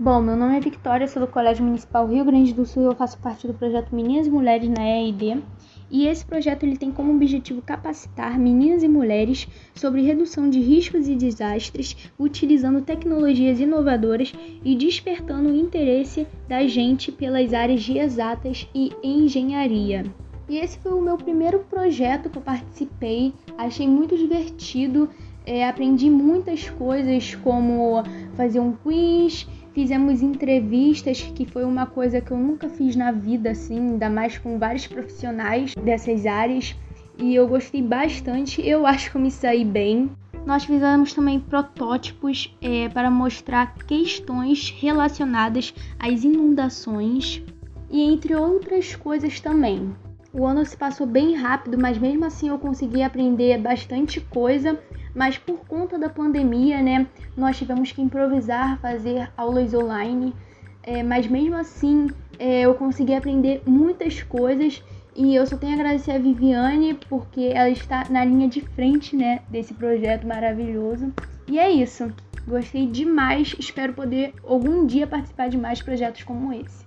Bom, meu nome é Victoria, sou do Colégio Municipal Rio Grande do Sul e eu faço parte do projeto Meninas e Mulheres na EID. E esse projeto ele tem como objetivo capacitar meninas e mulheres sobre redução de riscos e desastres, utilizando tecnologias inovadoras e despertando o interesse da gente pelas áreas de exatas e engenharia. E esse foi o meu primeiro projeto que eu participei, achei muito divertido, é, aprendi muitas coisas como fazer um quiz, Fizemos entrevistas, que foi uma coisa que eu nunca fiz na vida, assim, ainda mais com vários profissionais dessas áreas. E eu gostei bastante, eu acho que eu me saí bem. Nós fizemos também protótipos é, para mostrar questões relacionadas às inundações e entre outras coisas também. O ano se passou bem rápido, mas mesmo assim eu consegui aprender bastante coisa mas por conta da pandemia, né, nós tivemos que improvisar, fazer aulas online, é, mas mesmo assim é, eu consegui aprender muitas coisas e eu só tenho a agradecer a Viviane porque ela está na linha de frente, né, desse projeto maravilhoso. E é isso. Gostei demais, espero poder algum dia participar de mais projetos como esse.